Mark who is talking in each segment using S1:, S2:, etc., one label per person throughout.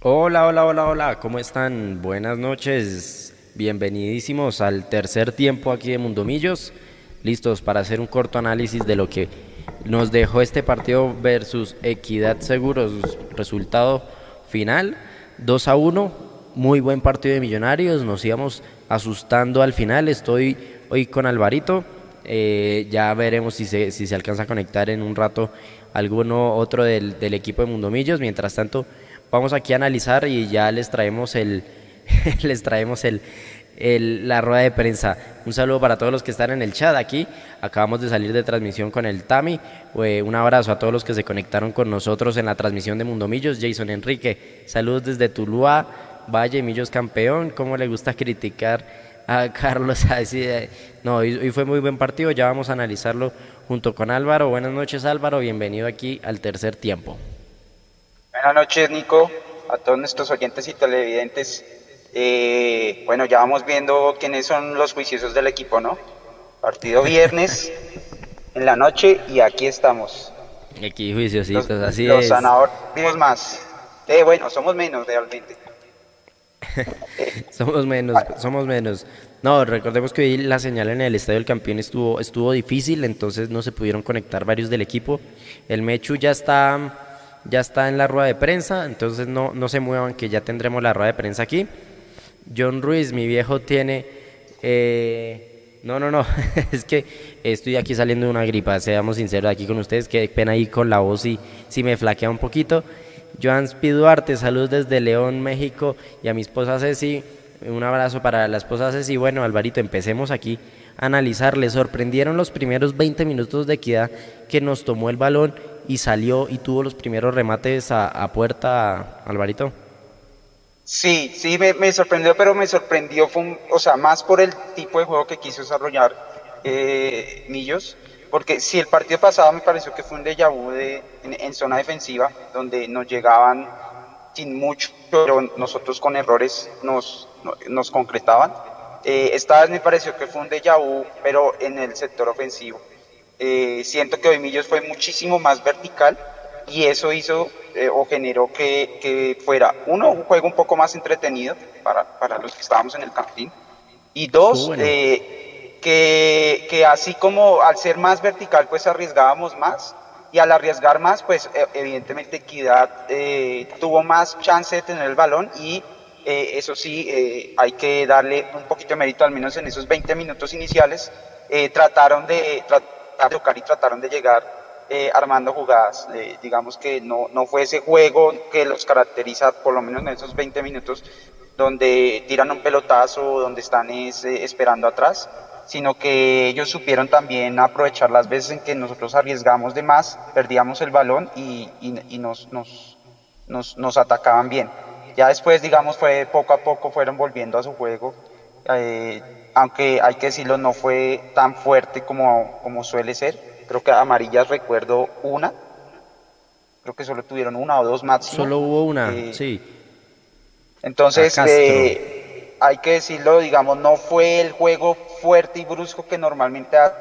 S1: Hola, hola, hola, hola, ¿cómo están? Buenas noches, bienvenidísimos al tercer tiempo aquí de Mundomillos, listos para hacer un corto análisis de lo que nos dejó este partido versus Equidad Seguros, resultado final 2 a 1, muy buen partido de Millonarios, nos íbamos asustando al final, estoy hoy con Alvarito, eh, ya veremos si se, si se alcanza a conectar en un rato alguno otro del, del equipo de Mundomillos, mientras tanto vamos aquí a analizar y ya les traemos el les traemos el, la rueda de prensa. Un saludo para todos los que están en el chat aquí. Acabamos de salir de transmisión con el Tami. Eh, un abrazo a todos los que se conectaron con nosotros en la transmisión de Mundo Millos. Jason Enrique, saludos desde Tuluá, Valle Millos campeón. ¿Cómo le gusta criticar a Carlos? Así no, hoy fue muy buen partido. Ya vamos a analizarlo junto con Álvaro. Buenas noches Álvaro, bienvenido aquí al tercer tiempo.
S2: Buenas noches, Nico, a todos nuestros oyentes y televidentes. Eh, bueno, ya vamos viendo quiénes son los juiciosos del equipo, ¿no? Partido viernes en la noche y aquí estamos.
S1: Aquí juiciositos,
S2: los,
S1: así
S2: los
S1: es.
S2: Los más. Eh, bueno, somos menos realmente.
S1: somos menos, somos menos. No, recordemos que hoy la señal en el Estadio del Campeón estuvo, estuvo difícil, entonces no se pudieron conectar varios del equipo. El Mechu ya está ya está en la rueda de prensa, entonces no, no se muevan que ya tendremos la rueda de prensa aquí. John Ruiz, mi viejo, tiene... Eh, no, no, no, es que estoy aquí saliendo de una gripa, seamos sinceros aquí con ustedes, qué pena ahí con la voz y si me flaquea un poquito. Joan Spiduarte, saludos desde León, México, y a mi esposa Ceci, un abrazo para la esposa Ceci. Bueno, Alvarito, empecemos aquí a analizar. Le sorprendieron los primeros 20 minutos de equidad que nos tomó el balón y salió y tuvo los primeros remates a, a puerta, Alvarito.
S2: Sí, sí, me, me, sorprendió, pero me sorprendió, fue un, o sea, más por el tipo de juego que quiso desarrollar eh, Millos, porque si el partido pasado me pareció que fue un déjà vu de, en, en, zona defensiva, donde nos llegaban sin mucho, pero nosotros con errores nos, nos concretaban. Eh, esta vez me pareció que fue un déjà vu, pero en el sector ofensivo. Eh, siento que hoy Millos fue muchísimo más vertical y eso hizo eh, o generó que, que, fuera, uno, un juego un poco más entretenido para, para los que estábamos en el campín y dos, bueno. eh, que, que, así como al ser más vertical pues arriesgábamos más y al arriesgar más pues e, evidentemente Equidad eh, tuvo más chance de tener el balón y eh, eso sí hay que darle un poquito de mérito al menos en esos 20 minutos iniciales trataron de... Trat a tocar y trataron de llegar eh, armando jugadas. Eh, digamos que no, no fue ese juego que los caracteriza, por lo menos en esos 20 minutos, donde tiran un pelotazo, donde están es, eh, esperando atrás, sino que ellos supieron también aprovechar las veces en que nosotros arriesgamos de más, perdíamos el balón y, y, y nos, nos, nos, nos, atacaban bien. Ya después, digamos, fue poco a poco fueron volviendo a su juego. Aunque hay que decirlo, no fue tan fuerte como, como suele ser. Creo que amarillas recuerdo una. Creo que solo tuvieron una o dos máximo.
S1: Solo hubo una, eh, sí.
S2: Entonces, eh, hay que decirlo, digamos, no fue el juego fuerte y brusco que normalmente hace,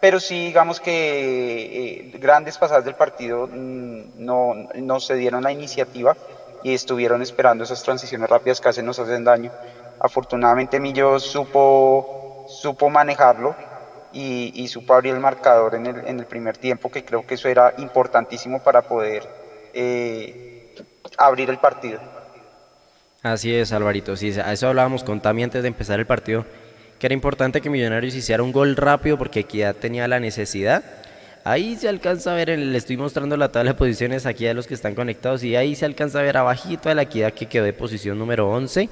S2: pero sí, digamos que eh, grandes pasadas del partido mmm, no, no se dieron la iniciativa y estuvieron esperando esas transiciones rápidas que hacen nos hacen daño afortunadamente Millo supo, supo manejarlo y, y, supo abrir el marcador en el, en el, primer tiempo, que creo que eso era importantísimo para poder eh, abrir el partido.
S1: Así es, Alvarito, sí, a eso hablábamos con Tami antes de empezar el partido, que era importante que Millonarios hiciera un gol rápido porque Equidad tenía la necesidad. Ahí se alcanza a ver, le estoy mostrando la tabla de posiciones aquí a los que están conectados y ahí se alcanza a ver abajito a la Equidad que quedó de posición número 11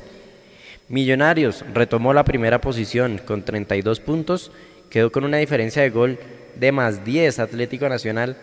S1: Millonarios retomó la primera posición con 32 puntos, quedó con una diferencia de gol de más 10. Atlético Nacional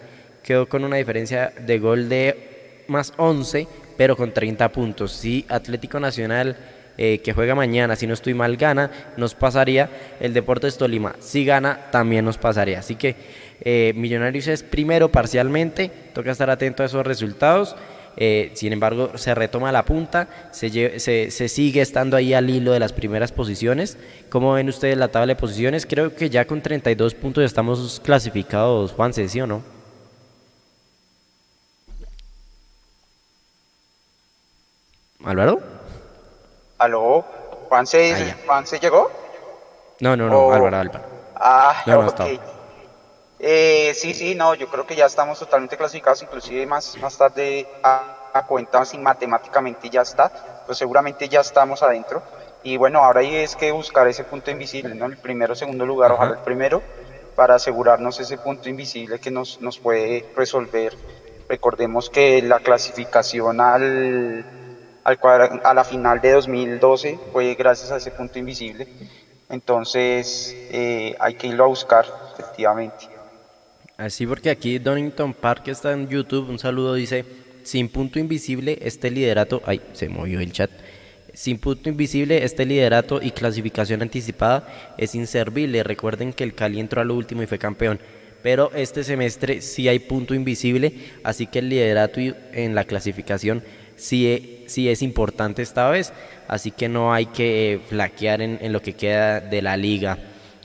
S1: quedó con una diferencia de gol de más 11, pero con 30 puntos. Si Atlético Nacional, eh, que juega mañana, si no estoy mal, gana, nos pasaría. El Deportes Tolima, si gana, también nos pasaría. Así que eh, Millonarios es primero parcialmente, toca estar atento a esos resultados. Eh, sin embargo, se retoma la punta, se, se, se, sigue estando ahí al hilo de las primeras posiciones. ¿Cómo ven ustedes la tabla de posiciones? Creo que ya con 32 puntos estamos clasificados, Juan, ¿sí o no? ¿Álvaro?
S2: ¿Aló? ¿Juan se,
S1: Ah,
S2: llegó?
S1: No, no, no,
S2: Oh.
S1: Álvaro, Álvaro.
S2: Ah,
S1: No, no
S2: ok. Eh, sí, sí, no, yo creo que ya estamos totalmente clasificados, inclusive más, más tarde a, a cuenta, si matemáticamente ya está, pues seguramente ya estamos adentro. Y bueno, ahora ahí es que buscar ese punto invisible, ¿no? El primero, segundo lugar,
S1: Ajá.
S2: ojalá el primero, para asegurarnos ese punto invisible que nos, nos puede resolver. Recordemos que la clasificación al, al cuadra- a la final de 2012 fue gracias a ese punto invisible. Entonces eh, hay que irlo a buscar, efectivamente.
S1: Así porque aquí Donington Park está en YouTube, un saludo dice, sin punto invisible este liderato, ay, se movió el chat, sin punto invisible este liderato y clasificación anticipada es inservible, recuerden que el Cali entró a lo último y fue campeón, pero este semestre sí hay punto invisible, así que el liderato en la clasificación sí, e- sí es importante esta vez, así que no hay que flaquear en lo que queda de la liga.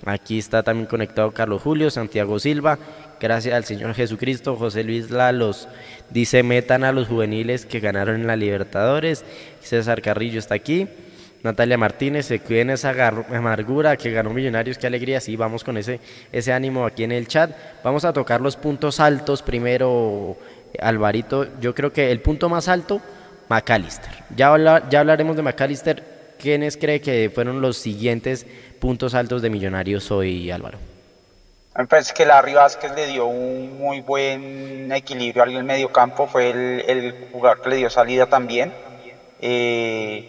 S1: Aquí está también conectado Carlos Julio, Santiago Silva. Gracias al Señor Jesucristo. José Luis Lalos dice: metan a los juveniles que ganaron en la Libertadores. César Carrillo está aquí. Natalia Martínez, se cuiden esa amargura que ganó Millonarios, qué alegría. Sí, vamos con ese, ese ánimo aquí en el chat. Vamos a tocar los puntos altos primero, Alvarito. Yo creo que el punto más alto, McAllister. Ya, ya hablaremos de McAllister. ¿Quiénes cree que fueron los siguientes puntos altos de Millonarios hoy, Álvaro?
S2: Me parece que Larry Vázquez le dio un muy buen equilibrio al medio campo, fue el, el jugador que le dio salida también. Eh,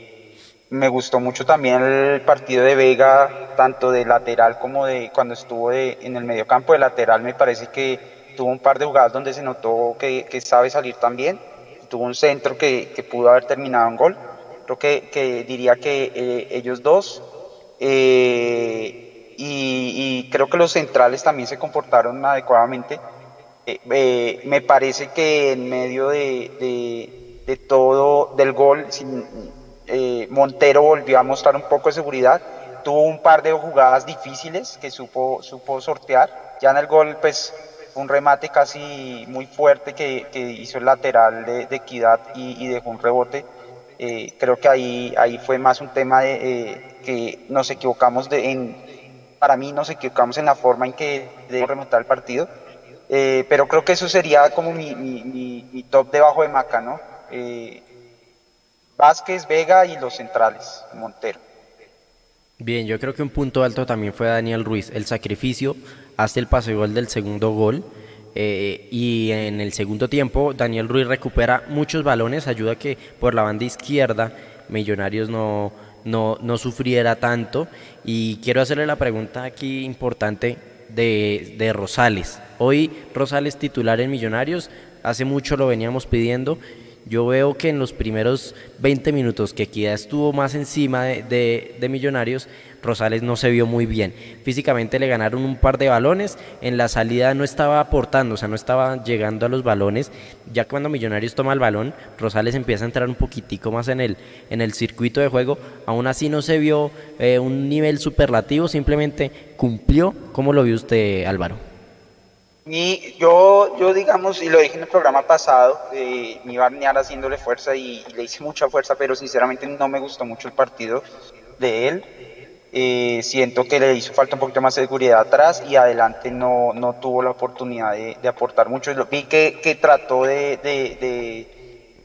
S2: me gustó mucho también el partido de Vega, tanto de lateral como de cuando estuvo de- en el medio campo de lateral, me parece que tuvo un par de jugadas donde se notó que, sabe salir también. Tuvo un centro que pudo haber terminado en gol. Creo que, que diría que eh, ellos dos. eh, y, y creo que los centrales también se comportaron adecuadamente. Eh, eh, me parece que en medio de, de- de todo del gol, sin- eh, Montero volvió a mostrar un poco de seguridad. Tuvo un par de jugadas difíciles que supo, supo sortear. Ya en el gol, pues, un remate casi muy fuerte que, que hizo el lateral de, de Equidad y, y dejó un rebote. Eh, creo que ahí, ahí fue más un tema de eh, que nos equivocamos de, en, para mí nos equivocamos en la forma en que debemos remontar el partido. Eh, pero creo que eso sería como mi, mi, top debajo de Maca, ¿no? Vázquez, Vega y los centrales, Montero.
S1: Bien, yo creo que un punto alto también fue Daniel Ruiz. El sacrificio hasta el pase gol del segundo gol. Eh, y en el segundo tiempo, Daniel Ruiz recupera muchos balones, ayuda a que por la banda izquierda Millonarios no, no, no sufriera tanto. Y quiero hacerle la pregunta aquí importante de, de Rosales. Hoy Rosales titular en Millonarios, hace mucho lo veníamos pidiendo. Yo veo que en los primeros 20 minutos que Equidad estuvo más encima de, de- de Millonarios, Rosales no se vio muy bien. Físicamente le ganaron un par de balones, en la salida no estaba aportando, o sea, no estaba llegando a los balones. Ya cuando Millonarios toma el balón, Rosales empieza a entrar un poquitico más en el, en el circuito de juego. Aún así no se vio eh, un nivel superlativo, simplemente cumplió. ¿Cómo lo vio usted, Álvaro?
S2: Y yo, yo digamos, y lo dije en el programa pasado, eh, me iba a haciéndole fuerza y le hice mucha fuerza, pero sinceramente no me gustó mucho el partido de él. Eh, siento que le hizo falta un poquito más de seguridad atrás y adelante no, no tuvo la oportunidad de, de aportar mucho. Vi que, que trató de, de, de-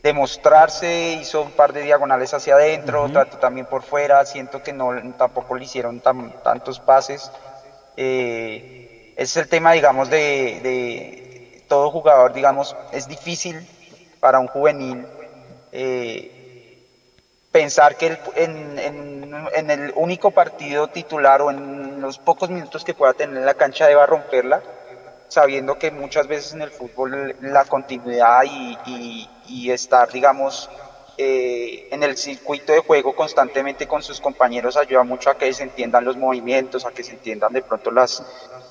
S2: de mostrarse, hizo un par de diagonales hacia adentro, trató también por fuera, siento que no tampoco le hicieron tan- tantos pases. Eh, ese es el tema, digamos, de, de todo jugador, digamos, es difícil para un juvenil eh, pensar que en, en- en el único partido titular o en los pocos minutos que pueda tener en la cancha deba romperla, sabiendo que muchas veces en el fútbol la continuidad y, y- y estar, digamos, eh, en el circuito de juego constantemente con sus compañeros ayuda mucho a que se entiendan los movimientos, a que se entiendan de pronto las,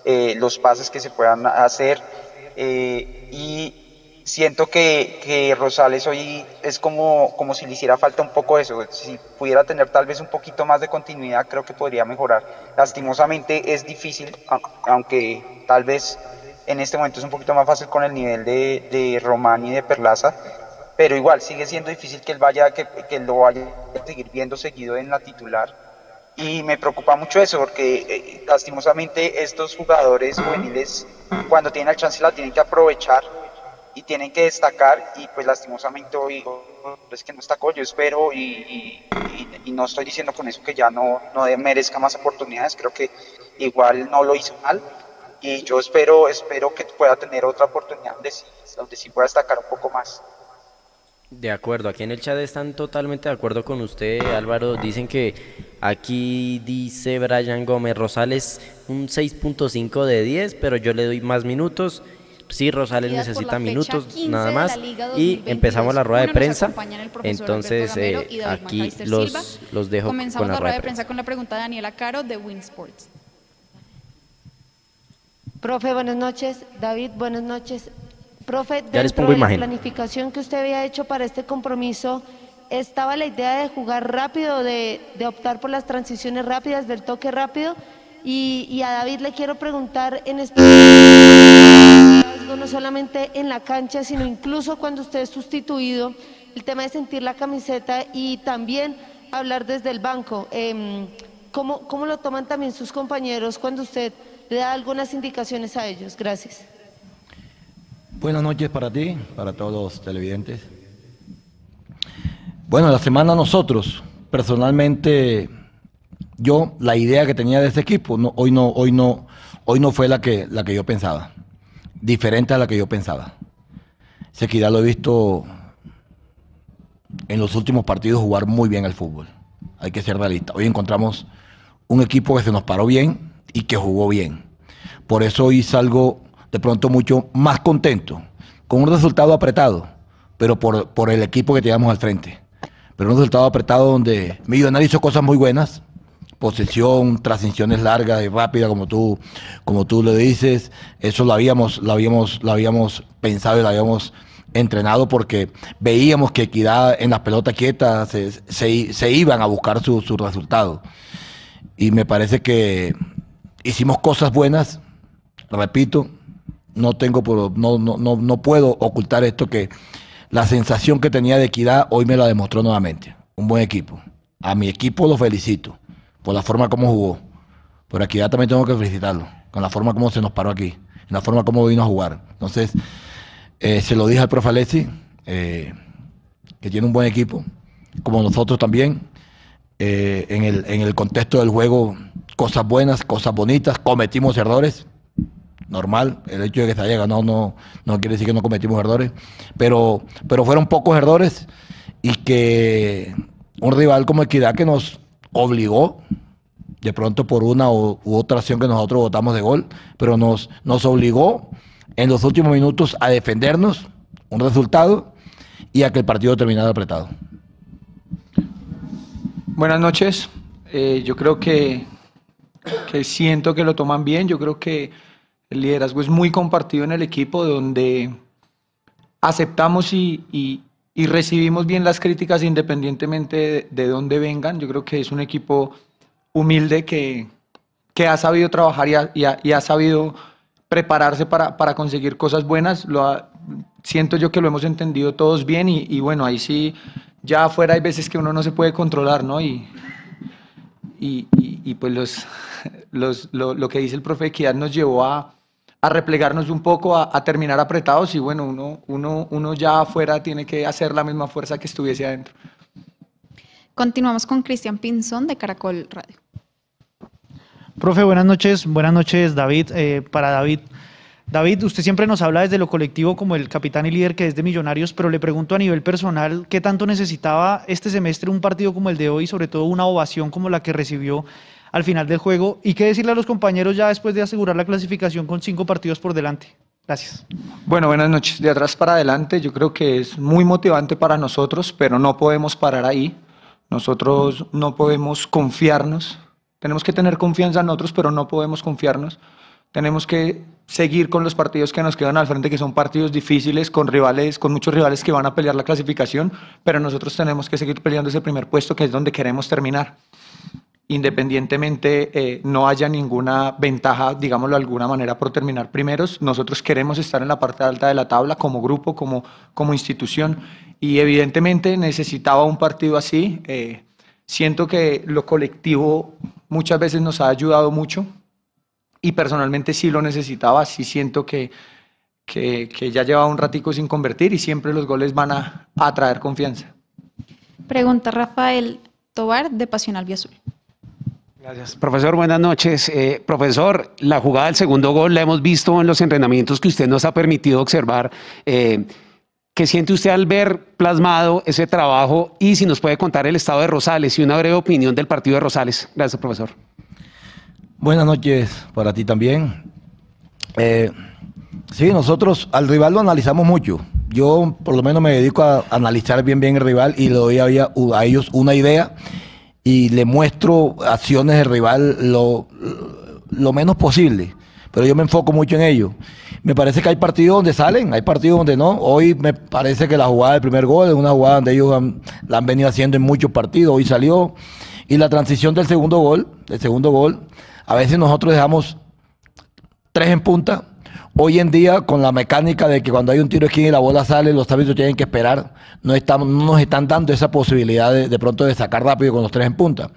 S2: eh, los pases que se puedan hacer. eh, y siento que, que Rosales hoy es como, como si le hiciera falta un poco eso. Si pudiera tener tal vez un poquito más de continuidad, creo que podría mejorar. Lastimosamente es difícil, aunque tal vez en este momento es un poquito más fácil con el nivel de, de Román y de Perlaza. pero igual sigue siendo difícil que él vaya, que, que lo vaya a seguir viendo seguido en la titular. Y me preocupa mucho eso, porque eh, lastimosamente estos jugadores juveniles, cuando tienen el chance, la tienen que aprovechar y tienen que destacar. Y pues lastimosamente hoy es que no destacó. Yo espero y, y, no estoy diciendo con eso que ya no, no merezca más oportunidades. Creo que igual no lo hizo mal. Y yo espero, espero que pueda tener otra oportunidad donde sí, donde sí pueda destacar un poco más.
S1: De acuerdo, aquí en el chat están totalmente de acuerdo con usted, Álvaro. Dicen que aquí dice Brian Gómez Rosales un 6.5 de 10, pero yo le doy más minutos. Sí, Rosales necesita minutos nada más. Y empezamos la rueda de prensa. Entonces, eh, aquí los, los dejo
S3: Comenzamos con la, rueda de prensa. con la pregunta de Daniela Caro de Winsports.
S4: Profe, buenas noches. David, buenas noches. Profe, dentro de la planificación que usted había hecho para este compromiso, ¿estaba la idea de jugar rápido, de, optar por las transiciones rápidas, del toque rápido? Y, a David le quiero preguntar en especial, no solamente en la cancha, sino incluso cuando usted es sustituido, el tema de sentir la camiseta y también hablar desde el banco. Em, ¿cómo, ¿Cómo lo toman también sus compañeros cuando usted le da algunas indicaciones a ellos? Gracias.
S5: Buenas noches para ti, para todos los televidentes. Bueno, la semana nosotros, personalmente, yo la idea que tenía de este equipo, no, hoy no, hoy no, hoy no fue la que, la que yo pensaba, diferente a la que yo pensaba. Sequidad lo he visto en los últimos partidos jugar muy bien al fútbol. Hay que ser realista. Hoy encontramos un equipo que se nos paró bien y que jugó bien. Por eso hoy salgo de pronto mucho más contento, con un resultado apretado, pero por, por el equipo que teníamos al frente. Pero un resultado apretado donde Millonario hizo cosas muy buenas, posesión, transiciones largas y rápidas, como tú, como tú lo dices. Eso lo habíamos, lo habíamos, lo habíamos pensado y lo habíamos entrenado porque veíamos que Equidad en las pelotas quietas se, se, iban a buscar su, su resultado. Y me parece que hicimos cosas buenas, repito, no tengo no, no, no, no puedo ocultar esto que la sensación que tenía de equidad hoy me la demostró nuevamente. Un buen equipo. A mi equipo lo felicito por la forma como jugó. Por equidad también tengo que felicitarlo, con la forma como se nos paró aquí, la forma como vino a jugar. Entonces, eh, se lo dije al profe Alessi, eh, que tiene un buen equipo, como nosotros también. Eh, en, el, en el contexto del juego, cosas buenas, cosas bonitas, cometimos errores, normal. El hecho de que se haya ganado no, no quiere decir que no cometimos errores, pero, pero fueron pocos errores y que un rival como Equidad que nos obligó, de pronto por una u, otra acción que nosotros votamos de gol, pero nos, nos obligó en los últimos minutos a defendernos un resultado y a que el partido terminara apretado.
S6: Buenas noches. Eh, yo creo que, que siento que lo toman bien. Yo creo que el liderazgo es muy compartido en el equipo, donde aceptamos y, recibimos bien las críticas independientemente de, dónde vengan. Yo creo que es un equipo humilde que, ha sabido trabajar y ha, sabido prepararse para, conseguir cosas buenas. Lo siento yo que lo hemos entendido todos bien y, bueno, ahí sí, ya afuera hay veces que uno no se puede controlar, ¿no? Y, y, pues los, lo, lo, que dice el profe Equidad nos llevó a, a replegarnos un poco, a, terminar apretados y bueno, uno, uno, uno ya afuera tiene que hacer la misma fuerza que estuviese adentro.
S3: Continuamos con Cristian Pinzón de Caracol Radio.
S7: Profe, buenas noches. Buenas noches, David. Eh, para David, David, usted siempre nos habla desde lo colectivo como el capitán y líder que es de Millonarios, pero le pregunto a nivel personal, ¿qué tanto necesitaba este semestre un partido como el de hoy, sobre todo una ovación como la que recibió al final del juego. ¿Y qué decirle a los compañeros ya después de asegurar la clasificación con cinco partidos por delante? Gracias.
S6: Bueno, buenas noches. De atrás para adelante, yo creo que es muy motivante para nosotros, pero no podemos parar ahí. Nosotros no podemos confiarnos. Tenemos que tener confianza en nosotros, pero no podemos confiarnos. Tenemos que seguir con los partidos que nos quedan al frente, que son partidos difíciles, con rivales, con muchos rivales que van a pelear la clasificación, pero nosotros tenemos que seguir peleando ese primer puesto, que es donde queremos terminar. Independientemente eh, no haya ninguna ventaja, digámoslo de alguna manera, por terminar primeros. Nosotros queremos estar en la parte alta de la tabla como grupo, como, como institución, y evidentemente necesitaba un partido así. Eh, siento que lo colectivo muchas veces nos ha ayudado mucho y personalmente sí lo necesitaba, sí siento que, que, ya llevaba un ratico sin convertir y siempre los goles van a, a traer confianza.
S3: Pregunta Rafael Tobar de Pasión Albiazul.
S8: Gracias. Profesor, buenas noches. Eh, profesor, la jugada del segundo gol la hemos visto en los entrenamientos que usted nos ha permitido observar. Eh, ¿Qué siente usted al ver plasmado ese trabajo? Y si nos puede contar el estado de Rosales y una breve opinión del partido de Rosales. Gracias, profesor.
S5: Buenas noches para ti también. Eh, sí, nosotros al rival lo analizamos mucho. Yo por lo menos me dedico a analizar bien bien el rival y le doy a, a ellos una idea y le muestro acciones del rival lo, lo menos posible. Pero yo me enfoco mucho en ello. Me parece que hay partidos donde salen, hay partidos donde no. Hoy me parece que la jugada del primer gol es una jugada donde ellos la han venido haciendo en muchos partidos. Hoy salió. Y la transición del segundo gol, del segundo gol, a veces nosotros dejamos tres en punta Hoy en día, con la mecánica de que cuando hay un tiro esquina y la bola sale, los árbitros tienen que esperar, no, estamos, no nos están dando esa posibilidad de, pronto de sacar rápido con los tres en punta.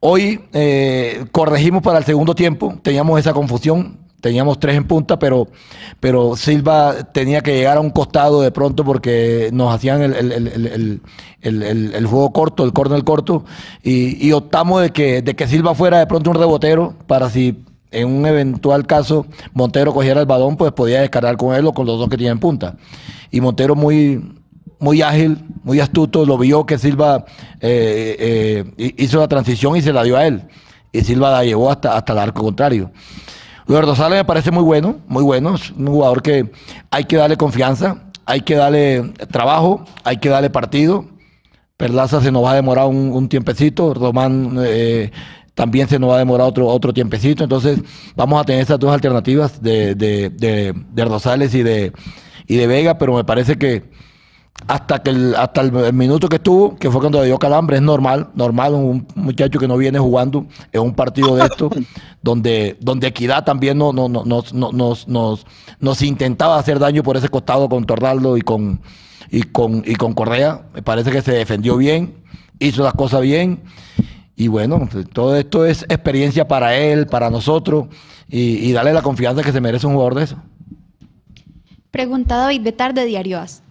S5: Hoy eh, corregimos para el segundo tiempo, teníamos esa confusión, teníamos tres en punta, pero, pero Silva tenía que llegar a un costado de pronto porque nos hacían el, juego corto, el córner corto, y, y, optamos de que, de que Silva fuera de pronto un rebotero para si en un eventual caso Montero cogiera el balón, pues podía descargar con él o con los dos que tienen punta. Y Montero muy, muy ágil, muy astuto, lo vio que Silva eh, eh, hizo la transición y se la dio a él. Y Silva la llevó hasta, hasta el arco contrario. Luis Rosales me parece muy bueno, muy bueno. Es un jugador que hay que darle confianza, hay que darle trabajo, hay que darle partido. Perlaza se nos va a demorar un, tiempecito. Román eh, también se nos va a demorar otro, otro tiempecito. Entonces, vamos a tener esas dos alternativas de, de, de, Rosales y de, y de Vega, pero me parece que hasta que el, hasta el, minuto que estuvo, que fue cuando le dio calambre, es normal, normal, un muchacho que no viene jugando en un partido de esto, donde, donde Equidad también no, no, no, nos, nos, nos, nos intentaba hacer daño por ese costado con Tornaldo y con, y con, y con Correa. Me parece que se defendió bien, hizo las cosas bien y bueno, todo esto es experiencia para él, para nosotros, y, darle la confianza que se merece un jugador de eso.
S3: Pregunta David Betar de Diario AS.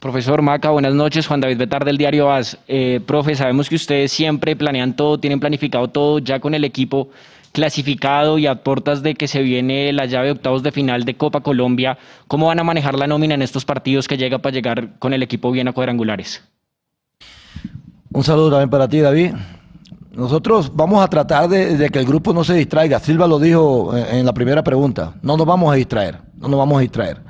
S9: Profesor Maca, buenas noches. Juan David Betar del Diario AS. Eh, profe, sabemos que ustedes siempre planean todo, tienen planificado todo ya con el equipo clasificado y a puertas de que se viene la llave de octavos de final de Copa Colombia. ¿Cómo van a manejar la nómina en estos partidos que llega para llegar con el equipo bien a cuadrangulares?
S5: Un saludo también para ti, David. Nosotros vamos a tratar de, que el grupo no se distraiga. Silva lo dijo en, la primera pregunta. No nos vamos a distraer. No nos vamos a distraer.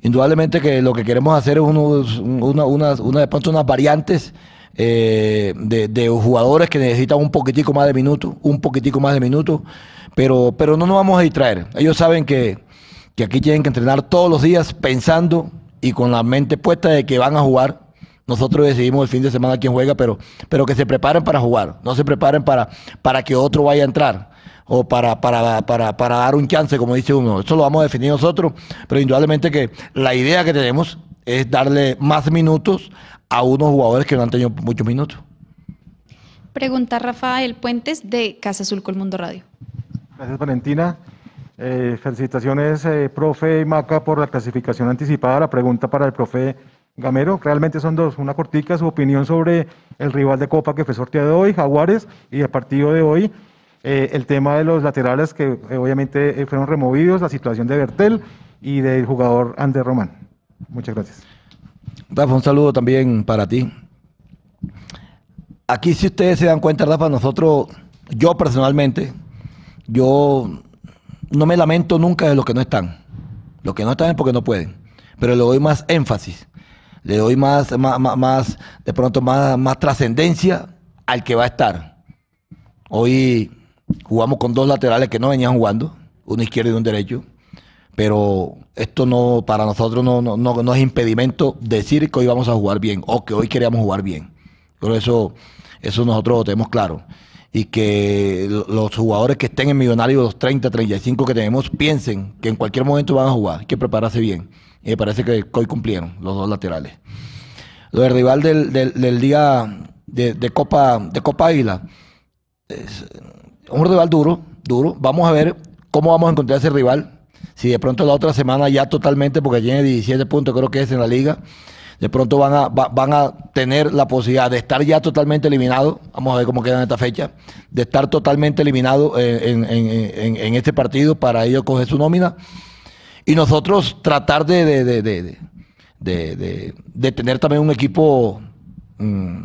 S5: Indudablemente que lo que queremos hacer es una, una, de pronto unas variantes eh, de, jugadores que necesitan un poquitico más de minutos, un poquitico más de minutos, pero, pero no nos vamos a distraer. Ellos saben que, que aquí tienen que entrenar todos los días pensando y con la mente puesta de que van a jugar nosotros decidimos el fin de semana quién juega, pero, pero que se preparen para jugar, no se preparen para, para que otro vaya a entrar o para, para, para, para dar un chance, como dice uno. Eso lo vamos a definir nosotros, pero indudablemente que la idea que tenemos es darle más minutos a unos jugadores que no han tenido muchos minutos.
S3: Pregunta Rafael Puentes de Casa Azul Mundo Radio.
S10: Gracias Valentina. Eh, felicitaciones, eh, profe Maca, por la clasificación anticipada. La pregunta para el profe Gamero, realmente son dos. Una cortica, su opinión sobre el rival de Copa que fue sorteado hoy, Jaguares, y el partido de hoy, eh, el tema de los laterales que eh, obviamente eh, fueron removidos, la situación de Bertel y del jugador Ander Román. Muchas gracias.
S5: Rafa, un saludo también para ti. Aquí, si ustedes se dan cuenta, Rafa, nosotros, yo personalmente, yo no me lamento nunca de los que no están. Los que no están es porque no pueden. Pero le doy más énfasis le doy más, más, de pronto más, más trascendencia al que va a estar. Hoy jugamos con dos laterales que no venían jugando, uno izquierdo y un derecho, pero esto no, para nosotros no, no, no, es impedimento decir que hoy vamos a jugar bien o que hoy queríamos jugar bien. Por eso Eso nosotros lo tenemos claro. Y que los jugadores que estén en Millonarios, los 30, 35 que tenemos, piensen que en cualquier momento van a jugar. Hay que prepararse bien. Y me parece que hoy cumplieron los dos laterales. Lo del rival del, día de, Copa, de Copa Águila. Un rival duro, duro. Vamos a ver cómo vamos a encontrar ese rival. Si de pronto la otra semana ya totalmente, porque tiene 17 puntos, creo que es en la liga de pronto van a, van a tener la posibilidad de estar ya totalmente eliminados, vamos a ver cómo queda en esta fecha, de estar totalmente eliminados en, este partido para ellos coger su nómina y nosotros tratar de, de, tener también un equipo mm,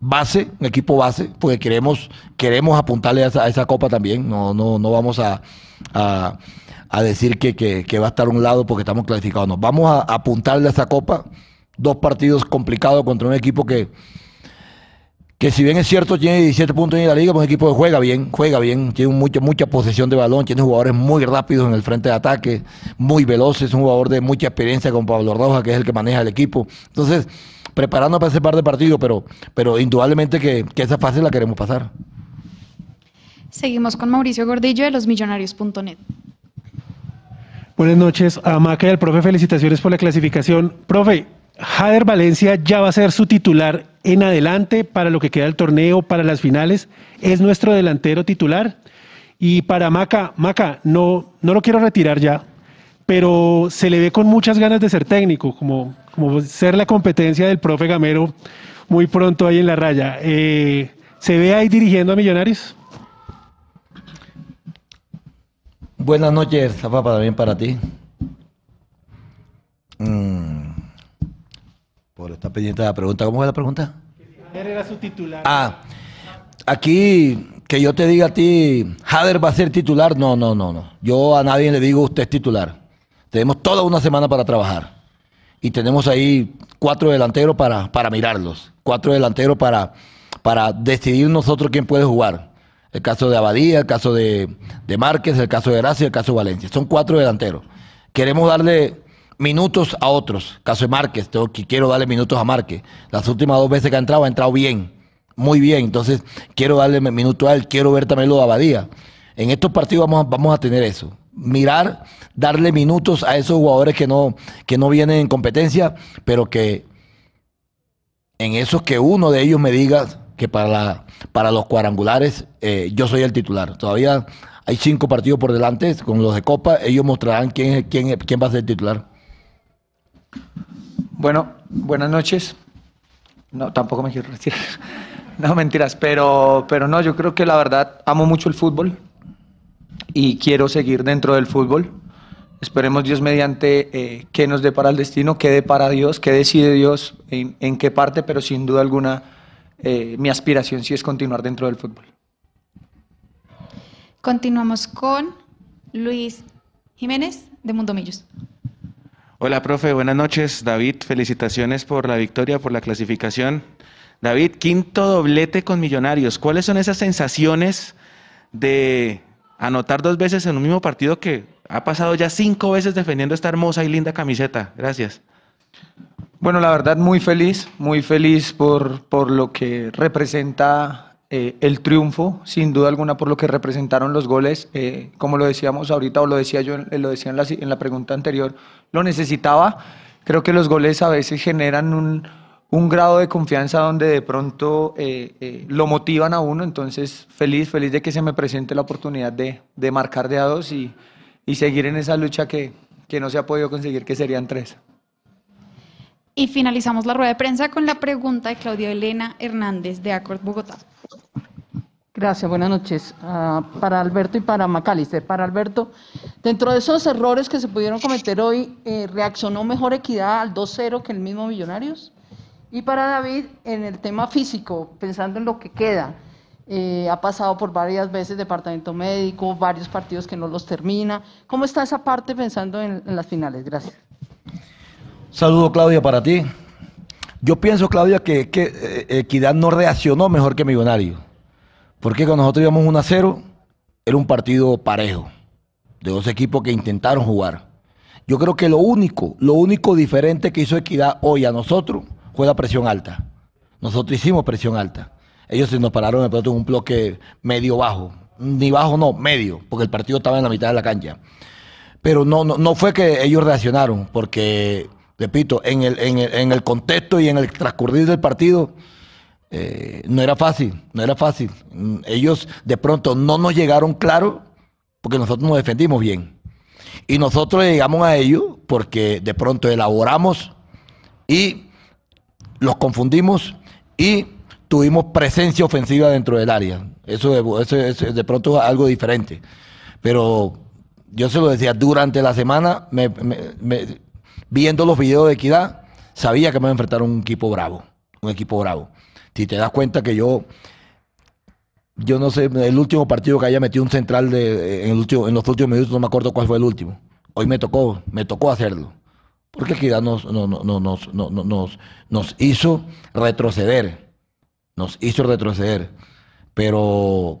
S5: base, un equipo base, porque queremos, queremos apuntarle a esa, copa también, no, no, no vamos a, a, decir que, que, va a estar a un lado porque estamos clasificados, no, vamos a apuntarle a esa copa. Dos partidos complicados contra un equipo que, que si bien es cierto tiene 17 puntos en la liga, pues un equipo que juega bien, juega bien, tiene mucha, mucha posesión de balón, tiene jugadores muy rápidos en el frente de ataque, muy veloces, un jugador de mucha experiencia con Pablo Roja, que es el que maneja el equipo. Entonces, preparando para ese par de partidos, pero, pero indudablemente que, que esa fase la queremos pasar.
S3: Seguimos con Mauricio Gordillo de los Millonarios.net.
S11: Buenas noches, a Maca y al profe, felicitaciones por la clasificación. Profe, Jader Valencia ya va a ser su titular en adelante para lo que queda del torneo, para las finales. Es nuestro delantero titular. Y para Maca, Maca, no, no lo quiero retirar ya, pero se le ve con muchas ganas de ser técnico, como, como ser la competencia del profe Gamero muy pronto ahí en la raya. Eh, ¿Se ve ahí dirigiendo a Millonarios?
S5: Buenas noches, Zafa, también para ti. Mm. Está pendiente de la pregunta. ¿Cómo fue la pregunta?
S11: Jader era su titular.
S5: Ah, aquí que yo te diga a ti, Jader va a ser titular. No, no, no, no. Yo a nadie le digo usted es titular. Tenemos toda una semana para trabajar. Y tenemos ahí cuatro delanteros para, para mirarlos. Cuatro delanteros para, para decidir nosotros quién puede jugar. El caso de Abadía, el caso de, de Márquez, el caso de Gracia, el caso de Valencia. Son cuatro delanteros. Queremos darle minutos a otros. Caso de Márquez, tengo que quiero darle minutos a Márquez. Las últimas dos veces que ha entrado, ha entrado bien, muy bien. Entonces, quiero darle minutos a él, quiero ver también lo de Abadía. En estos partidos vamos a, tener eso. Mirar, darle minutos a esos jugadores que no, vienen en competencia, pero que en esos que uno de ellos me diga que para los cuadrangulares eh, yo soy el titular. Todavía hay cinco partidos por delante con los de Copa, ellos mostrarán quién, quién, quién va a ser el titular.
S6: Bueno, buenas noches. No, tampoco me quiero retirar. No, mentiras, pero, pero no, yo creo que la verdad amo mucho el fútbol y quiero seguir dentro del fútbol. Esperemos Dios mediante eh, que nos depara el destino, qué para Dios, qué decide Dios, en, qué parte, pero sin duda alguna eh, mi aspiración sí es continuar dentro del fútbol.
S3: Continuamos con Luis Jiménez de Mundo Millos.
S12: Hola, profe, buenas noches. David, felicitaciones por la victoria, por la clasificación. David, quinto doblete con Millonarios. ¿Cuáles son esas sensaciones de anotar dos veces en un mismo partido que ha pasado ya cinco veces defendiendo esta hermosa y linda camiseta? Gracias.
S6: Bueno, la verdad muy feliz, muy feliz por, por lo que representa eh, el triunfo, sin duda alguna, por lo que representaron los goles. Eh, como lo decíamos ahorita, o lo decía yo, eh, lo decía en la, en la, pregunta anterior, lo necesitaba. Creo que los goles a veces generan un, un grado de confianza donde de pronto lo motivan a uno. Entonces, feliz, feliz de que se me presente la oportunidad de, de marcar de a dos y, y seguir en esa lucha que, que no se ha podido conseguir, que serían tres.
S3: Y finalizamos la rueda de prensa con la pregunta de Claudia Elena Hernández de Acord Bogotá.
S13: Gracias, buenas noches. Ah, para Alberto y para Macalister. Para Alberto, dentro de esos errores que se pudieron cometer hoy, eh, ¿reaccionó mejor Equidad al 2-0 que el mismo Millonarios? Y para David, en el tema físico, pensando en lo que queda, eh, ha pasado por varias veces departamento médico, varios partidos que no los termina. ¿Cómo está esa parte pensando en las finales? Gracias.
S5: Saludo, Claudia, para ti. Yo pienso, Claudia, que, eh, Equidad no reaccionó mejor que Millonario. Porque cuando nosotros íbamos 1 a 0, era un partido parejo, de dos equipos que intentaron jugar. Yo creo que lo único, lo único diferente que hizo Equidad hoy a nosotros fue la presión alta. Nosotros hicimos presión alta. ellos se nos pararon de pronto en un bloque medio bajo. Ni bajo, no, medio, porque el partido estaba en la mitad de la cancha. Pero no, no, no fue que ellos reaccionaron, porque, repito, en el, en el, en el contexto y en el transcurrir del partido, eh, no era fácil, no era fácil. Ellos de pronto no nos llegaron claro porque nosotros nos defendimos bien. Y nosotros llegamos a ellos porque de pronto elaboramos y los confundimos y tuvimos presencia ofensiva dentro del área. Eso, eso, de pronto es algo diferente. Pero yo se lo decía, durante la semana, viendo los videos de equidad, sabía que me iba a enfrentar a un equipo bravo, un equipo bravo. Si te das cuenta que yo, yo no sé, el último partido que haya metido un central de, en, los últimos minutos, no me acuerdo cuál fue el último. Hoy me tocó, me tocó hacerlo. Porque Equidad nos, no, no, nos, nos, nos hizo retroceder. Nos hizo retroceder. Pero,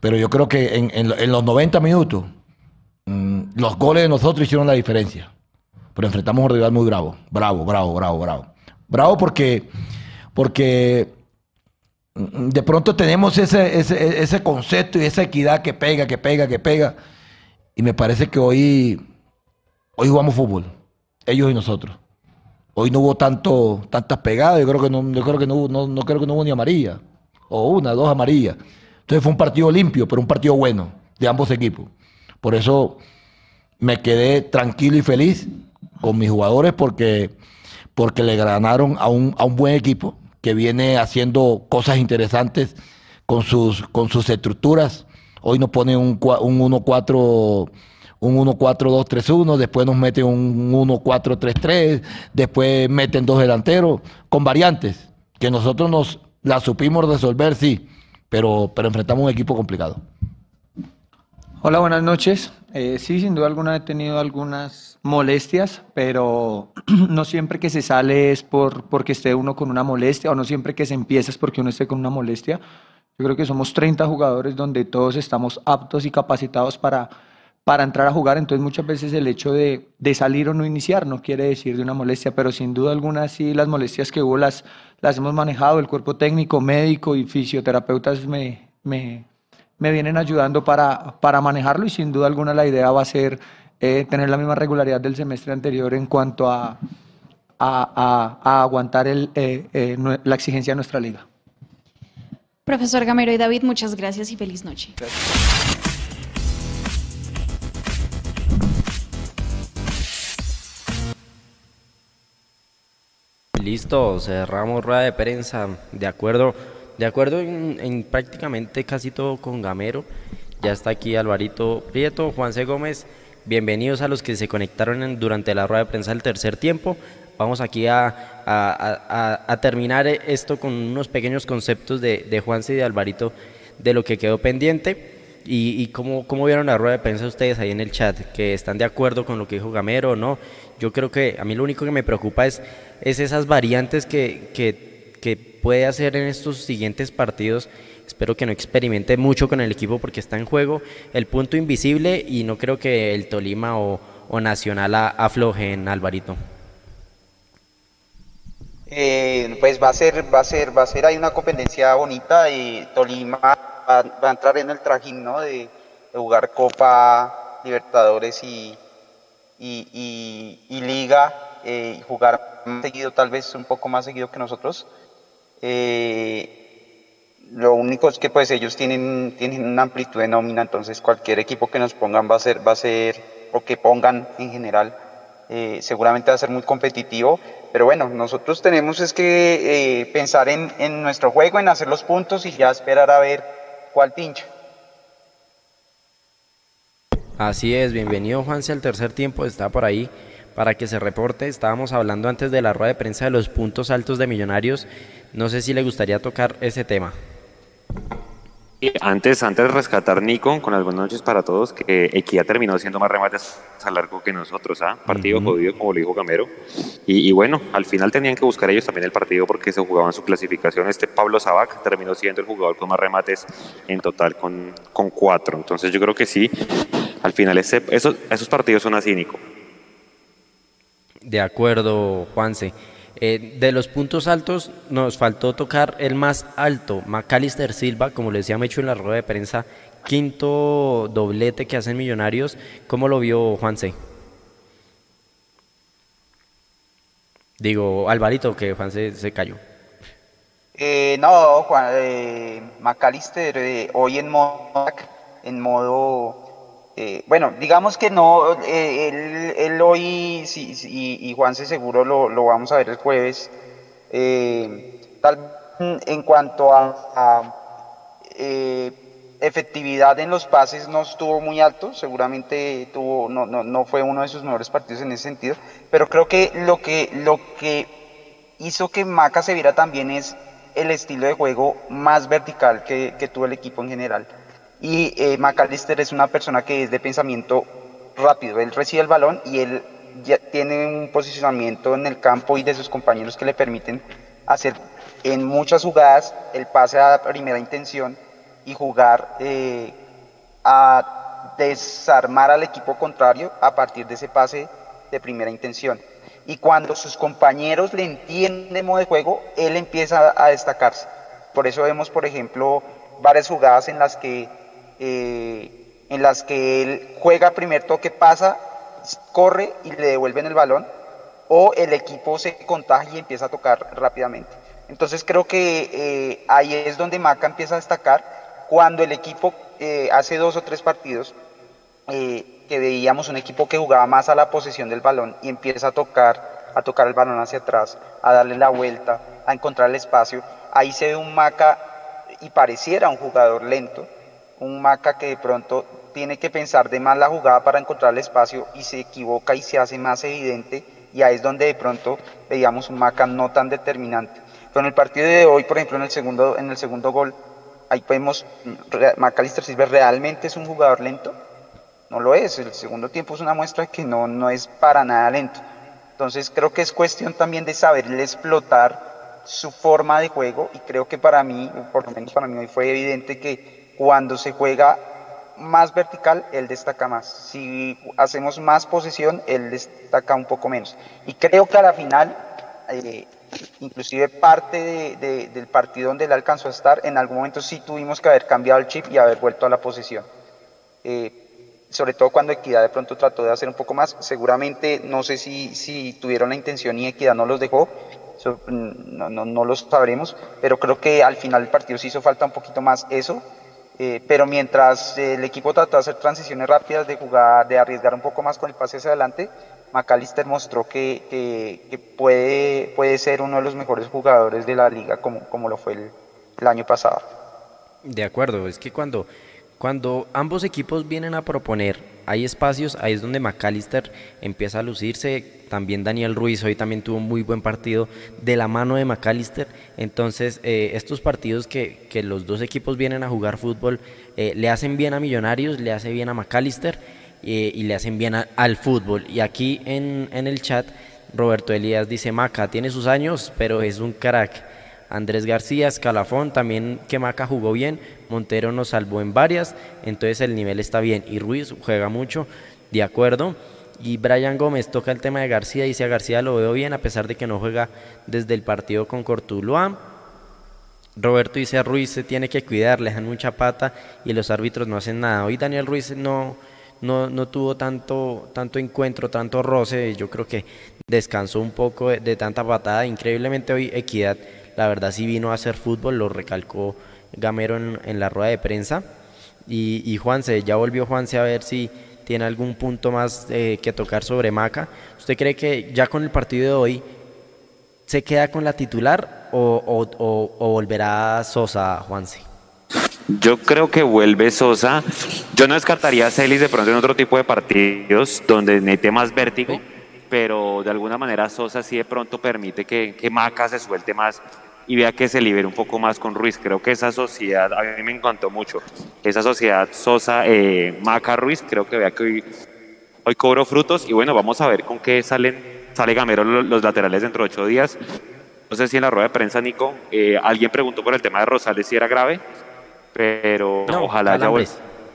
S5: pero yo creo que en, en, los 90 minutos, mm, los goles de nosotros hicieron la diferencia. Pero enfrentamos a un rival muy bravo. Bravo, bravo, bravo, bravo. Bravo porque, porque de pronto tenemos ese, ese, concepto y esa equidad que pega, que pega, que pega. Y me parece que hoy, hoy jugamos fútbol, ellos y nosotros. Hoy no hubo tanto, tantas pegadas, yo creo que no, yo creo que no, hubo, no, creo que no hubo ni amarilla, o una, dos amarillas. Entonces fue un partido limpio, pero un partido bueno de ambos equipos. Por eso me quedé tranquilo y feliz con mis jugadores porque, porque le ganaron a un, a un buen equipo que viene haciendo cosas interesantes con sus, con sus estructuras. Hoy nos pone un, un 1-4 un 1-4-2-3-1, después nos mete un 1-4-3-3, después meten dos delanteros, con variantes, que nosotros nos la supimos resolver, sí, pero, pero enfrentamos un equipo complicado.
S6: Hola, buenas noches. Eh, sí, sin duda alguna he tenido algunas molestias, pero no siempre que se sale es por, porque esté uno con una molestia, o no siempre que se empieza es porque uno esté con una molestia. Yo creo que somos 30 jugadores donde todos estamos aptos y capacitados para, para entrar a jugar, entonces muchas veces el hecho de, de, salir o no iniciar no quiere decir de una molestia, pero sin duda alguna sí las molestias que hubo las, las hemos manejado, el cuerpo técnico, médico y fisioterapeutas me, me me vienen ayudando para, para manejarlo y sin duda alguna la idea va a ser eh, tener la misma regularidad del semestre anterior en cuanto a, a, a, aguantar el, eh, eh, la exigencia de nuestra liga.
S3: Profesor Gamero y David, muchas gracias y feliz noche.
S1: Listo, cerramos rueda de prensa. De acuerdo de acuerdo en, prácticamente casi todo con Gamero. Ya está aquí Alvarito Prieto, Juan C. Gómez. Bienvenidos a los que se conectaron durante la rueda de prensa del tercer tiempo. Vamos aquí a, terminar esto con unos pequeños conceptos de, de Juanse y de Alvarito de lo que quedó pendiente. ¿Y, cómo, vieron la rueda de prensa ustedes ahí en el chat? ¿Que están de acuerdo con lo que dijo Gamero o no? Yo creo que a mí lo único que me preocupa es, es esas variantes que, que, que puede hacer en estos siguientes partidos. Espero que no experimente mucho con el equipo porque está en juego el punto invisible y no creo que el Tolima o, Nacional afloje en Alvarito.
S2: Eh, pues va a ser, va a ser, va a ser, hay una competencia bonita y Tolima va, a entrar en el trajín, ¿no? De, jugar Copa Libertadores y, y, Liga, eh, y jugar seguido, tal vez un poco más seguido que nosotros. Eh, lo único es que pues ellos tienen, tienen una amplitud de nómina, entonces cualquier equipo que nos pongan va a ser, va a ser, o que pongan en general, eh, seguramente va a ser muy competitivo. Pero bueno, nosotros tenemos es que eh, pensar en, en nuestro juego, en hacer los puntos y ya esperar a ver cuál pincha.
S1: Así es, bienvenido Juanse al tercer tiempo, está por ahí para que se reporte. Estábamos hablando antes de la rueda de prensa de los puntos altos de Millonarios. No sé si le gustaría tocar ese tema.
S14: Antes, antes de rescatar Nico, con las buenas noches para todos, que Equidad terminó siendo más remates a largo que nosotros, ¿ah? Partido jodido, como lo dijo Camero. Y, bueno, al final tenían que buscar ellos también el partido porque se jugaban su clasificación. Este Pablo Sabac terminó siendo el jugador con más remates en total, con, con cuatro. Entonces yo creo que sí, al final ese, esos, esos partidos son así, Nico.
S1: De acuerdo, Juanse. Eh, de los puntos altos nos faltó tocar el más alto, Macalister Silva, como le decía Mecho en la rueda de prensa, quinto doblete que hacen Millonarios. ¿Cómo lo vio Juanse? Digo, Alvarito, que Juanse se cayó.
S2: Eh, no, Juan, eh, Macalister eh, hoy en modo, en modo eh, bueno, digamos que no, él, él, hoy, sí, sí, y Juanse seguro lo, lo, vamos a ver el jueves, tal en cuanto a, a efectividad en los pases no estuvo muy alto, seguramente tuvo, no, no, no, fue uno de sus mejores partidos en ese sentido, pero creo que lo que, lo que hizo que Maca se viera también es el estilo de juego más vertical que tuvo el equipo en general. Y eh, McAllister es una persona que es de pensamiento rápido, él recibe el balón y él ya tiene un posicionamiento en el campo y de sus compañeros que le permiten hacer en muchas jugadas el pase a primera intención y jugar eh, a desarmar al equipo contrario a partir de ese pase de primera intención. Y cuando sus compañeros le entienden modo de juego, él empieza a destacarse. Por eso vemos, por ejemplo, varias jugadas en las que, eh, en las que él juega primer toque, pasa, corre y le devuelven el balón, o el equipo se contagia y empieza a tocar rápidamente. Entonces creo que eh, ahí es donde Maca empieza a destacar cuando el equipo eh, hace dos o tres partidos que veíamos un equipo que jugaba más a la posesión del balón y empieza a tocar, a tocar el balón hacia atrás, a darle la vuelta, a encontrar el espacio. Ahí se ve un Maca y pareciera un jugador lento, un Maca que de pronto tiene que pensar de más la jugada para encontrar el espacio y se equivoca y se hace más evidente y ahí es donde de pronto veíamos un Maca no tan determinante. Pero en el partido de hoy, por ejemplo, en el segundo, en el segundo gol, ahí vemos Macalister Silver realmente es un jugador lento no lo es. El segundo tiempo es una muestra que no, no es para nada lento. Entonces creo que es cuestión también de saberle explotar su forma de juego y creo que para mí, por lo menos para mí hoy fue evidente que cuando se juega más vertical, él destaca más. Si hacemos más posesión, él destaca un poco menos. Y creo que a la final, eh, inclusive parte del partido donde él alcanzó a estar, en algún momento sí tuvimos que haber cambiado el chip y haber vuelto a la posesión. Eh, sobre todo cuando Equidad de pronto trató de hacer un poco más. Seguramente, no sé si, si tuvieron la intención y Equidad no los dejó, mm, no, no, no, los sabremos, pero creo que al final del partido sí hizo falta un poquito más eso. Eh, pero mientras el equipo trató de hacer transiciones rápidas, de jugar, de arriesgar un poco más con el pase hacia adelante, McAllister mostró que, que, puede, puede ser uno de los mejores jugadores de la liga como, como lo fue el, el año pasado.
S1: De acuerdo, es que cuando cuando ambos equipos vienen a proponer, hay espacios, ahí es donde McAllister empieza a lucirse. También Daniel Ruiz hoy también tuvo un muy buen partido de la mano de McAllister. Entonces, eh, estos partidos que, que, los dos equipos vienen a jugar fútbol eh, le hacen bien a Millonarios, le hace bien a McAllister eh, y le hacen bien al fútbol. Y aquí en, en el chat, Roberto Elías dice: Maca tiene sus años, pero es un crack. Andrés García, Escalafón, también que Maca jugó bien, Montero nos salvó en varias, entonces el nivel está bien y Ruiz juega mucho, de acuerdo. Y Brian Gómez toca el tema de García, dice a García lo veo bien a pesar de que no juega desde el partido con Cortuluá. Roberto dice a Ruiz se tiene que cuidar, le dan mucha pata y los árbitros no hacen nada. Hoy Daniel Ruiz no, no, no tuvo tanto, tanto encuentro, tanto roce, yo creo que descansó un poco de, de tanta patada. Increíblemente hoy Equidad la verdad sí vino a hacer fútbol, lo recalcó Gamero en, la rueda de prensa. Y, y, Juanse, ya volvió Juanse a ver si tiene algún punto más eh, que tocar sobre Maca. ¿Usted cree que ya con el partido de hoy se queda con la titular o, o, volverá Sosa, Juanse?
S14: Yo creo que vuelve Sosa. Yo no descartaría a Celis de pronto en otro tipo de partidos donde mete más vértigo pero de alguna manera Sosa sí de pronto permite que, que Maca se suelte más y vea que se libere un poco más con Ruiz. Creo que esa sociedad, a mí me encantó mucho, esa sociedad Sosa, eh, Maca, Ruiz, creo que vea que hoy, hoy cobró frutos y bueno, vamos a ver con qué salen, sale Gamero los, laterales dentro de ocho días. No sé si en la rueda de prensa, Nico, eh, alguien preguntó por el tema de Rosales si era grave, pero ojalá ya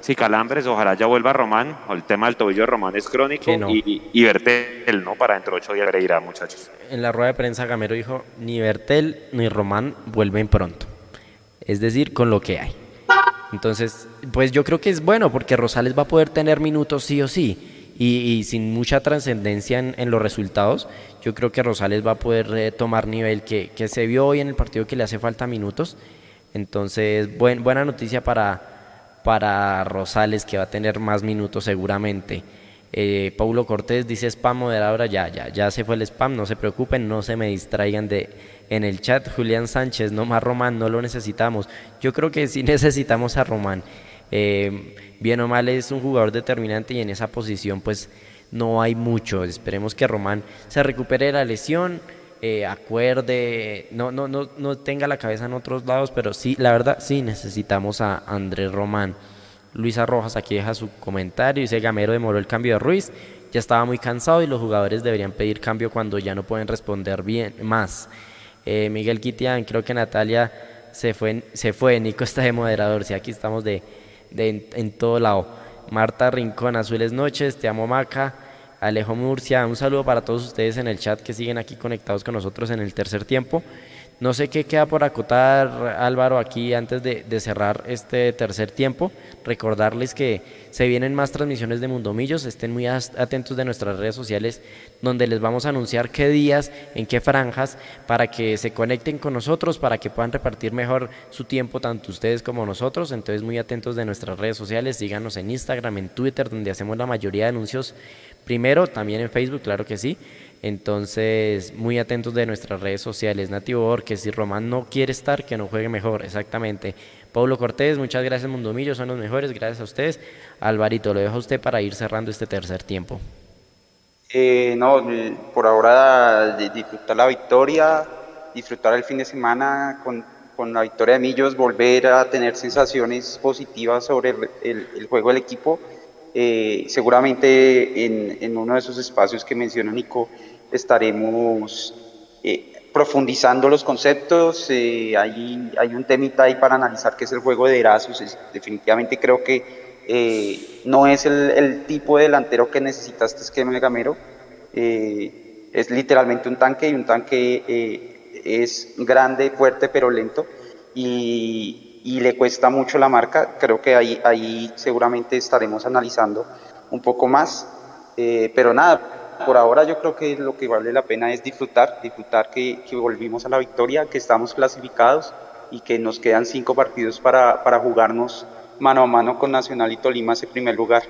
S14: Sí, calambres, ojalá ya vuelva Román, o el tema del tobillo de Román es crónico y, y Bertel, ¿no? Para dentro de ocho días irá, muchachos.
S1: En la rueda de prensa Gamero dijo, ni Bertel ni Román vuelven pronto. Es decir, con lo que hay. Entonces, pues yo creo que es bueno porque Rosales va a poder tener minutos sí o sí. Y, sin mucha trascendencia en, los resultados, yo creo que Rosales va a poder eh, tomar nivel que, que, se vio hoy en el partido que le hace falta minutos. Entonces, buen, buena noticia para, para Rosales, que va a tener más minutos seguramente. Eh, Paulo Cortés dice spam moderadora, ya, ya, ya se fue el spam, no se preocupen, no se me distraigan de en el chat. Julián Sánchez, no más Román, no lo necesitamos. Yo creo que sí necesitamos a Román. Eh, bien o mal es un jugador determinante y en esa posición pues no hay mucho. Esperemos que Román se recupere la lesión. Eh, acuerde, no, no, no, no tenga la cabeza en otros lados, pero sí, la verdad, sí necesitamos a Andrés Román. Luisa Rojas aquí deja su comentario, dice Gamero demoró el cambio de Ruiz, ya estaba muy cansado y los jugadores deberían pedir cambio cuando ya no pueden responder bien más. Eh, Miguel Quitián, creo que Natalia se fue, se fue, Nico está de moderador, sí, aquí estamos de, de en todo lado. Marta Rincón, azules noches, te amo Maca. Alejo Murcia, un saludo para todos ustedes en el chat que siguen aquí conectados con nosotros en el tercer tiempo. No sé qué queda por acotar, Álvaro, aquí antes de, cerrar este tercer tiempo. Recordarles que se vienen más transmisiones de Mundomillos. Estén muy atentos de nuestras redes sociales, donde les vamos a anunciar qué días, en qué franjas, para que se conecten con nosotros, para que puedan repartir mejor su tiempo, tanto ustedes como nosotros. Entonces, muy atentos de nuestras redes sociales. Síganos en Instagram, en Twitter, donde hacemos la mayoría de anuncios primero, también en Facebook, claro que sí. Entonces, muy atentos de nuestras redes sociales. Nativo que si Román no quiere estar, que no juegue mejor, exactamente. Pablo Cortés, muchas gracias Mundomillo, son los mejores, gracias a ustedes. Alvarito, lo dejo a usted para ir cerrando este tercer tiempo.
S2: Eh, no, por ahora disfrutar la victoria, disfrutar el fin de semana con, la victoria de Millos, volver a tener sensaciones positivas sobre el juego del equipo eh, seguramente en, uno de esos espacios que menciona Nico estaremos eh, profundizando los conceptos. Eh, hay, hay, un temita ahí para analizar que es el juego de Erasmus. definitivamente creo que no es el, tipo de delantero que necesita este esquema de Gamero. es literalmente un tanque y un tanque es grande, fuerte, pero lento. Y, y le cuesta mucho la marca. Creo que ahí, ahí seguramente estaremos analizando un poco más. Eh, pero nada, por ahora yo creo que lo que vale la pena es disfrutar, disfrutar que, volvimos a la victoria, que estamos clasificados y que nos quedan cinco partidos para, para jugarnos mano a mano con Nacional y Tolima ese primer lugar.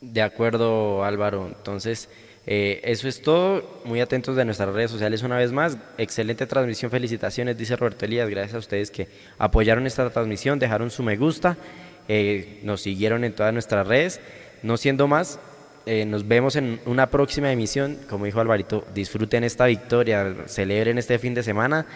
S1: De acuerdo, Álvaro. Entonces, eh, eso es todo. Muy atentos de nuestras redes sociales una vez más. Excelente transmisión, felicitaciones, dice Roberto Elías. Gracias a ustedes que apoyaron esta transmisión, dejaron su me gusta, eh, nos siguieron en todas nuestras redes. No siendo más, eh, nos vemos en una próxima emisión. Como dijo Alvarito, disfruten esta victoria, celebren este fin de semana.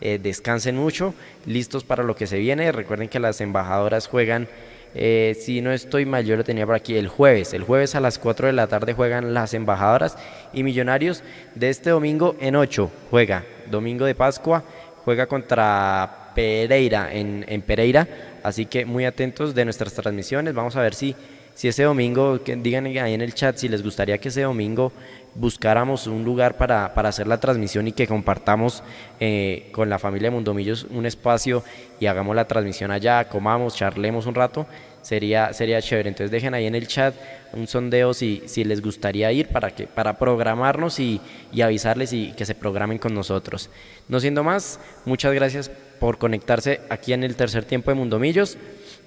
S1: descansen mucho, listos para lo que se viene. Recuerden que las embajadoras juegan eh, si no estoy mal, yo lo tenía por aquí el jueves. El jueves a las 4 de la tarde juegan las embajadoras y Millonarios de este domingo en 8 juega. Domingo de Pascua juega contra Pereira en, en Pereira. Así que muy atentos de nuestras transmisiones. Vamos a ver si, si ese domingo, que digan ahí en el chat si les gustaría que ese domingo buscáramos un lugar para, hacer la transmisión y que compartamos eh, con la familia de Mundomillos un espacio y hagamos la transmisión allá, comamos, charlemos un rato, sería, sería chévere. Entonces dejen ahí en el chat un sondeo si, si les gustaría ir para, que, para programarnos y, y avisarles y que se programen con nosotros. No siendo más, muchas gracias por conectarse aquí en el tercer tiempo de Mundomillos.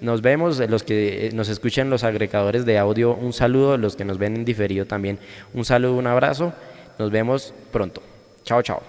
S1: Nos vemos, los que eh, nos escuchan los agregadores de audio, un saludo, los que nos ven en diferido también, un saludo, un abrazo. Nos vemos pronto. Chao, chao.